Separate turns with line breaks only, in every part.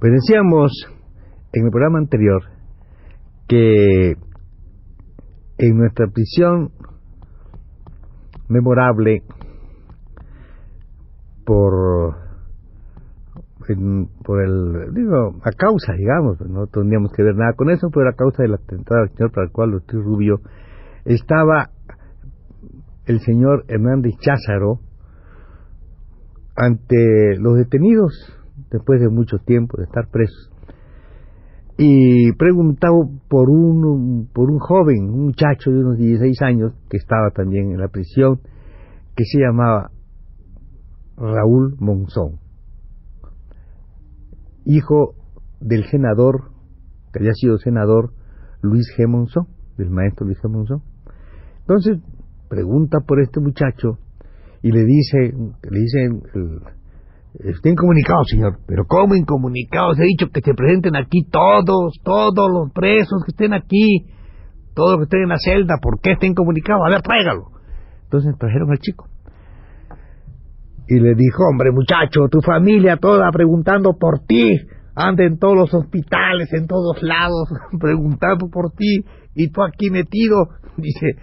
pues decíamos en el programa anterior que en nuestra prisión memorable por por el digo a causa digamos no teníamos que ver nada con eso pero a causa del atentado al señor para el cual estoy rubio estaba el señor Hernández Cházaro ante los detenidos después de mucho tiempo de estar presos y preguntado por un, por un joven, un muchacho de unos 16 años que estaba también en la prisión, que se llamaba Raúl Monzón, hijo del senador, que había sido senador Luis G. Monzón, del maestro Luis G. Monzón. Entonces pregunta por este muchacho y le dice, le dice el, Está incomunicado, señor. Pero ¿cómo incomunicados? He dicho que se presenten aquí todos, todos los presos que estén aquí, todos los que estén en la celda. ¿Por qué está incomunicado? A ver, tráigalo. Entonces trajeron al chico. Y le dijo, hombre, muchacho, tu familia toda preguntando por ti. Anda en todos los hospitales, en todos lados, preguntando por ti. Y tú aquí metido. Dice,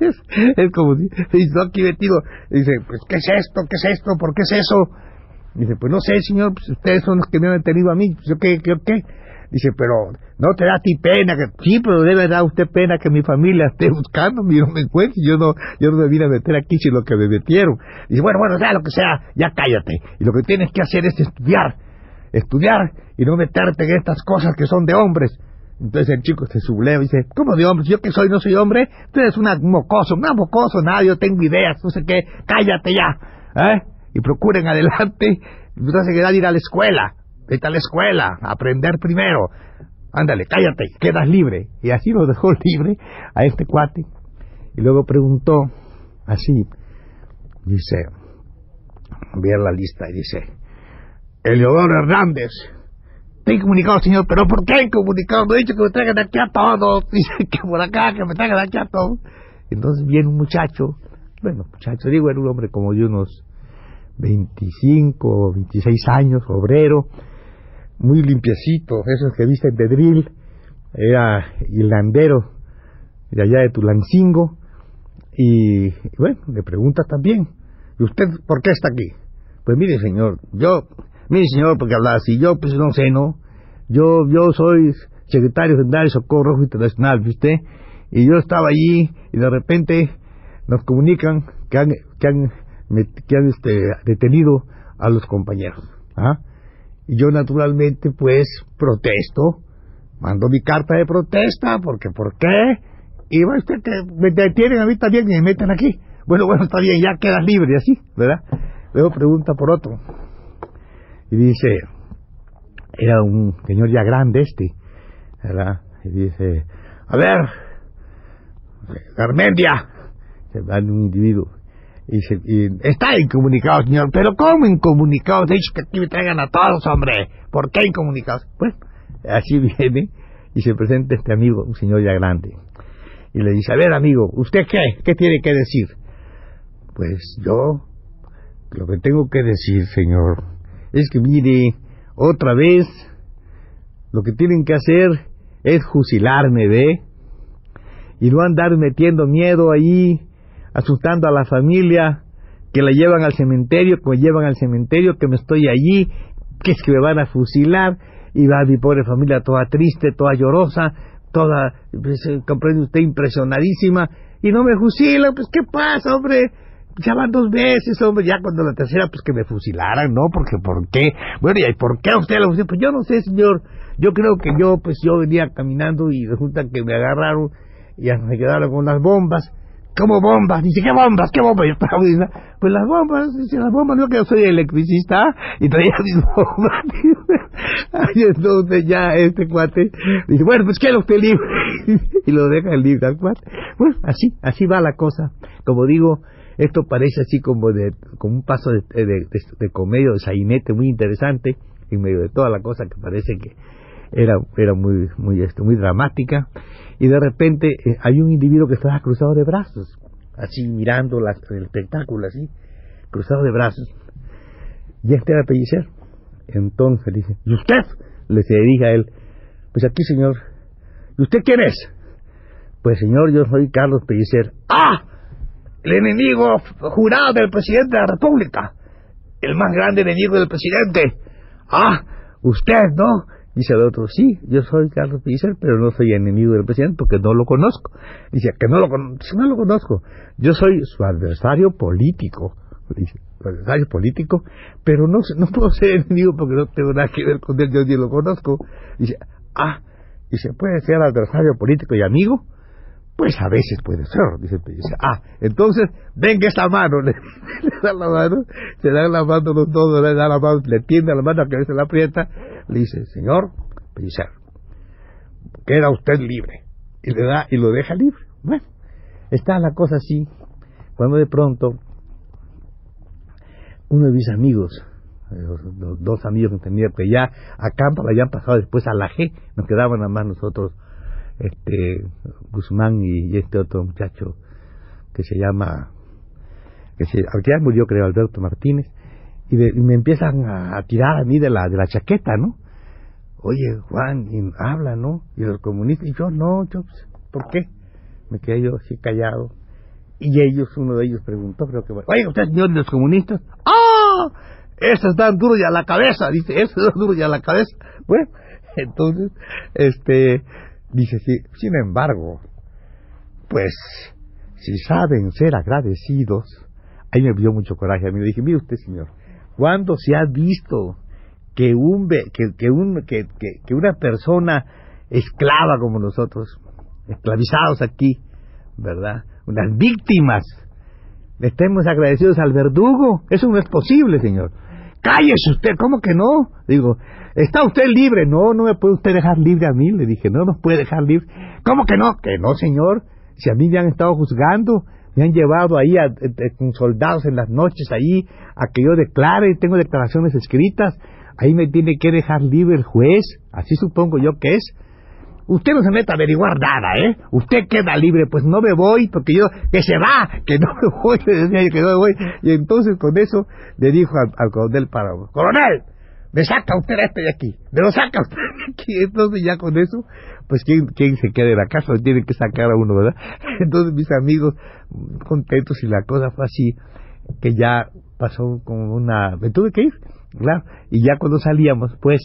es, como si, y tú aquí metido. Dice, pues, ¿qué es esto? ¿Qué es esto? ¿Por qué es eso? Dice, pues no sé, señor, pues ustedes son los que me han detenido a mí. Pues, ¿qué, qué, qué? Dice, pero no te da a ti pena. que Sí, pero debe dar usted pena que mi familia esté buscando y no me encuentre. Yo no, yo no me vine a meter aquí sin lo que me metieron. Dice, bueno, bueno, sea lo que sea, ya cállate. Y lo que tienes que hacer es estudiar. Estudiar y no meterte en estas cosas que son de hombres. Entonces el chico se subleva y dice, ¿cómo de hombres? ¿Yo que soy no soy hombre? Tú eres un mocoso, un mocoso, nada, yo tengo ideas, no sé qué, cállate ya. ¿Eh? Y procuren adelante, no hace quedar ir a la escuela, vete a la escuela, aprender primero, ándale, cállate, quedas libre. Y así lo dejó libre a este cuate. Y luego preguntó, así, dice, ver la lista y dice, Eleodoro Hernández, he comunicado, señor, pero ¿por qué he comunicado? No he dicho que me traigan aquí a todos, dice que por acá, que me traigan aquí a todos. Entonces viene un muchacho, bueno, muchacho, digo, era un hombre como de unos 25 o 26 años, obrero, muy limpiecito, esos que visten de drill, era hilandero de allá de Tulancingo, y, bueno, le pregunta también, ¿y usted por qué está aquí? Pues mire señor, yo, mire señor, porque habla así, yo pues no sé, ¿no? Yo, yo soy secretario general de Socorro Rojo Internacional, ¿viste? Y yo estaba allí y de repente nos comunican que han, que han que han este, detenido a los compañeros. ¿ah? Y yo naturalmente pues protesto, mando mi carta de protesta, porque ¿por qué? Y va usted que me detienen a mí también y me meten aquí. Bueno, bueno, está bien, ya quedas libre, así, ¿verdad? Luego pregunta por otro. Y dice, era un señor ya grande este, ¿verdad? Y dice, a ver, Garmendia, se va un individuo, y, está incomunicado, señor. Pero ¿cómo incomunicado? He dicho que aquí me traigan a todos, hombre. ¿Por qué incomunicados? Bueno, así viene y se presenta este amigo, un señor ya grande. Y le dice, a ver, amigo, ¿usted qué? ¿Qué tiene que decir? Pues yo, lo que tengo que decir, señor, es que mire, otra vez, lo que tienen que hacer es fusilarme, ¿ve? Y no andar metiendo miedo ahí asustando a la familia, que la llevan al cementerio, que me llevan al cementerio, que me estoy allí, que es que me van a fusilar, y va mi pobre familia toda triste, toda llorosa, toda, pues, eh, comprende usted, impresionadísima, y no me fusilan, pues ¿qué pasa, hombre? Ya van dos veces, hombre, ya cuando la tercera, pues que me fusilaran, ¿no? Porque, ¿por qué? Bueno, ¿y por qué usted la fusiló? Pues yo no sé, señor, yo creo que yo, pues yo venía caminando y resulta que me agarraron ya me quedaron con las bombas. ¿Cómo bombas? Dice, ¿qué bombas? ¿Qué bombas? Yo estaba pues las bombas, dice, las bombas, no que soy electricista y traía mis bombas. entonces ya este cuate dice, bueno, pues queda usted libre. y lo deja libre al cuate. Pues así, así va la cosa. Como digo, esto parece así como de como un paso de, de, de, de comedia, de sainete muy interesante, en medio de toda la cosa que parece que era, era muy, muy, esto, muy dramática, y de repente eh, hay un individuo que estaba cruzado de brazos, así mirando la, el espectáculo, así, cruzado de brazos, y este era Pellicer. Entonces dice, ¿y usted? Le se dirige a él, pues aquí señor, ¿y usted quién es? Pues señor, yo soy Carlos Pellicer. ¡Ah! El enemigo jurado del presidente de la República. El más grande enemigo del presidente. ¡Ah! Usted, ¿no? Dice el otro, sí, yo soy Carlos Pellicer, pero no soy enemigo del presidente porque no lo conozco. Dice, que no lo, no lo conozco. Yo soy su adversario político. Dice, su adversario político, pero no, no puedo ser enemigo porque no tengo nada que ver con él, yo ni lo conozco. Dice, ah, dice, puede ser adversario político y amigo. Pues a veces puede ser, dice Pellicer. Ah, entonces, venga esta mano, le, le da la mano, se da la mano los dos, le da la mano, le tiende la mano a que se la aprieta, le dice, señor Pellicer, queda usted libre. Y le da, y lo deja libre. Bueno, está la cosa así, cuando de pronto, uno de mis amigos, los, los dos amigos que tenía, que ya a Campa habían pasado después a la G, nos quedaban nada más nosotros, este Guzmán y, este otro muchacho que se llama que se ya murió creo Alberto Martínez y me empiezan a, a, tirar a mí de la de la chaqueta no oye Juan y habla no y los comunistas y yo no yo pues, por qué me quedé yo así callado. Y ellos uno de ellos preguntó creo que oye usted señor de los comunistas ah esos dan duro ya a la cabeza dice esos dan duro ya a la cabeza bueno entonces este Dice, sí, sin embargo, pues, si saben ser agradecidos, ahí me dio mucho coraje a mí. Le dije, mire usted, señor, ¿cuándo se ha visto que, un, que, que, un, que, que, una persona esclava como nosotros, esclavizados aquí, ¿verdad? Unas víctimas, estemos agradecidos al verdugo? Eso no es posible, señor. Cállese usted, ¿cómo que no? Digo, ¿está usted libre? No, no me puede usted dejar libre a mí. Le dije, no nos puede dejar libre. ¿Cómo que no? Que no, señor. Si a mí me han estado juzgando, me han llevado ahí a, a, con soldados en las noches ahí a que yo declare, tengo declaraciones escritas, ahí me tiene que dejar libre el juez, así supongo yo que es. Usted no se mete a averiguar nada, ¿eh? Usted queda libre, pues no me voy, porque yo, que se va, que no me voy, decía que no me voy. Y entonces con eso le dijo al, coronel Páramo, coronel, me saca usted a este de aquí, me lo saca usted de aquí. Entonces ya con eso, pues ¿quién, quién se queda en la casa, tiene que sacar a uno, ¿verdad? Entonces mis amigos contentos y la cosa fue así, que ya pasó como una... Me tuve que ir, y ya cuando salíamos, pues,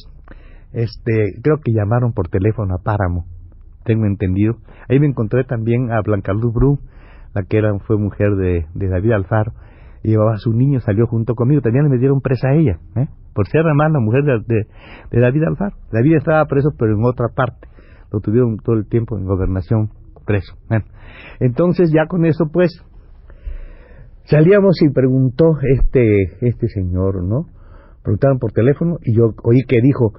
este, creo que llamaron por teléfono a Páramo, tengo entendido. Ahí me encontré también a Blanca Luz la que era, fue mujer de, de David Alfaro, y llevaba a su niño, salió junto conmigo, también me dieron presa a ella, ¿eh? por ser además la mujer de, de, David Alfaro. David estaba preso, pero en otra parte. Lo tuvieron todo el tiempo en gobernación preso. Bueno, entonces ya con eso, pues, salíamos y preguntó este, este señor, ¿no? Preguntaban por teléfono y yo oí que dijo,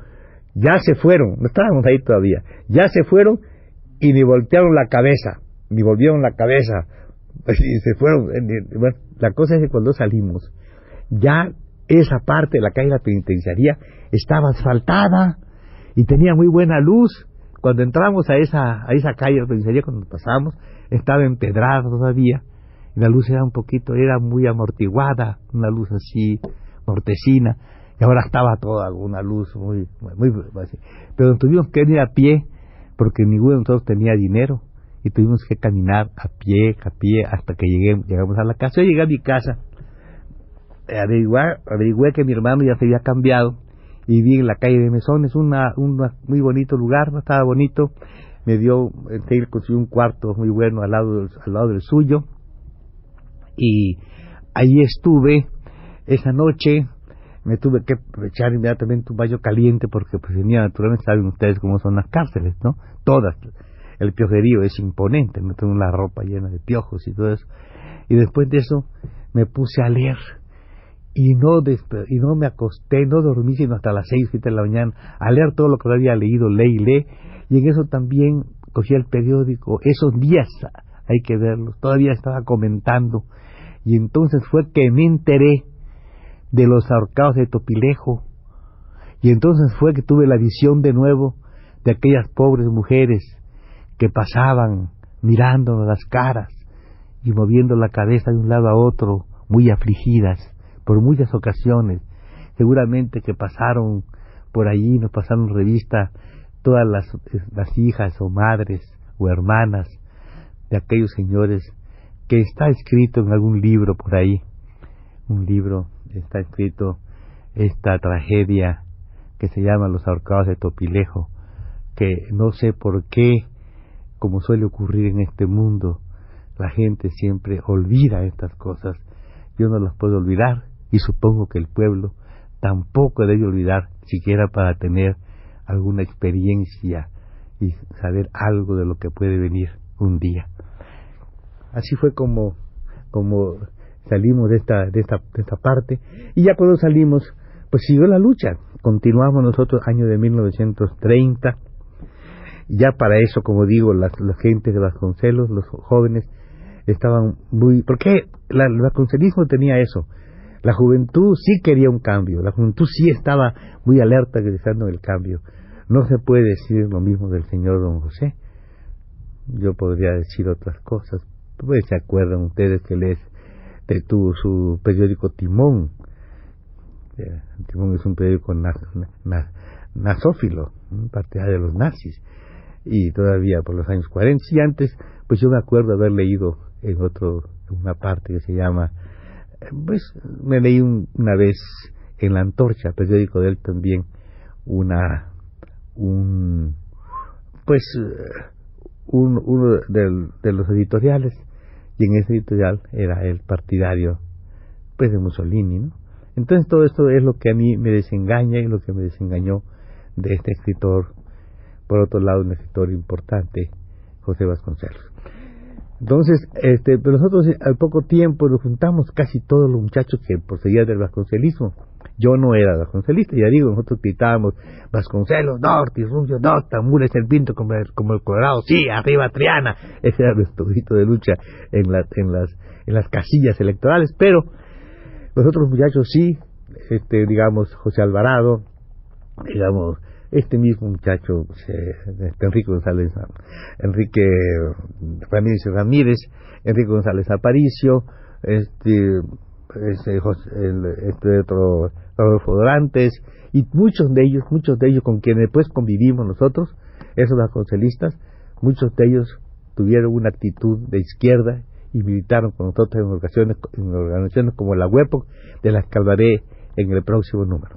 ya se fueron, no estábamos ahí todavía, ya se fueron y ni voltearon la cabeza, ni volvieron la cabeza, y se fueron. Bueno, la cosa es que cuando salimos, ya esa parte de la calle de la penitenciaría estaba asfaltada y tenía muy buena luz. Cuando entramos a esa, a esa calle de la penitenciaría, cuando pasamos, estaba empedrada todavía la luz era un poquito, era muy amortiguada, una luz así, mortecina, y ahora estaba toda una luz muy, muy, así. Pero tuvimos que ir a pie porque ninguno de nosotros tenía dinero. Y tuvimos que caminar a pie, a pie, hasta que llegué, llegamos a la casa. Yo llegué a mi casa. Averiguar, averigué que mi hermano ya se había cambiado. Y vi en la calle de Mesones un muy bonito lugar, estaba bonito, me dio, él consiguió un cuarto muy bueno al lado, del, al lado del suyo. Y ahí estuve esa noche, me tuve que echar inmediatamente un baño caliente porque pues venía naturalmente, saben ustedes cómo son las cárceles, ¿no? Todas. el piojerío es imponente, no tengo la ropa llena de piojos y todo eso. Y después de eso me puse a leer y no, y no me acosté, no dormí sino hasta las seis, siete de la mañana, a leer todo lo que había leído, leí leí, y en eso también cogí el periódico, esos días hay que verlos, todavía estaba comentando, y entonces fue que me enteré de los ahorcados de Topilejo, y entonces fue que tuve la visión de nuevo de aquellas pobres mujeres que pasaban mirándonos las caras y moviendo la cabeza de un lado a otro, muy afligidas por muchas ocasiones. Seguramente que pasaron por allí, nos pasaron revista todas las, las hijas o madres o hermanas de aquellos señores que está escrito en algún libro por ahí. Un libro está escrito esta tragedia que se llama Los ahorcados de Topilejo, que no sé por qué, como suele ocurrir en este mundo, la gente siempre olvida estas cosas. Yo no las puedo olvidar y supongo que el pueblo tampoco debe olvidar siquiera para tener alguna experiencia y saber algo de lo que puede venir un día. Así fue como, como salimos de esta, de esta, de esta parte y ya cuando salimos, pues siguió la lucha. Continuamos nosotros año de 1930. Ya para eso, como digo, las, la gente de Vasconcelos, los jóvenes, estaban muy... Porque la, el vasconcelismo tenía eso, la juventud sí quería un cambio, la juventud sí estaba muy alerta deseando el cambio. No se puede decir lo mismo del señor don José. Yo podría decir otras cosas. Pues se acuerdan ustedes que les tuvo su periódico Timón. Eh, Timón es un periódico nazófilo, partidario de los nazis. Y todavía por los años 40 y antes, pues yo me acuerdo haber leído en otro, una parte que se llama pues me leí una vez en la antorcha, periódico de él también, una, un, pues, un, uno de, los editoriales, y en ese editorial era el partidario, pues, de Mussolini, ¿no? Entonces todo esto es lo que a mí me desengaña y lo que me desengañó de este escritor, por otro lado, un escritor importante, José Vasconcelos. Entonces, este, nosotros eh, al poco tiempo nos juntamos casi todos los muchachos que poseían del vasconcelismo. Yo no era vasconcelista, ya digo, nosotros gritábamos Vasconcelos, Norte, Runcio, no, Tamura es el pinto como el, como el Colorado, sí, arriba Triana. Ese era nuestro grito de lucha en, las en, las, en las casillas electorales, pero los otros muchachos sí, este, digamos, José Alvarado, digamos, este mismo muchacho, este Enrique González, Enrique Ramírez Ramírez, Enrique González Aparicio, este, este, este otro Rodolfo Dorantes, y muchos de ellos, muchos de ellos con quienes después convivimos nosotros, esos vasconcelistas, muchos de ellos tuvieron una actitud de izquierda y militaron con nosotros en organizaciones, en organizaciones como la WEPOC, de las que hablaré en el próximo número.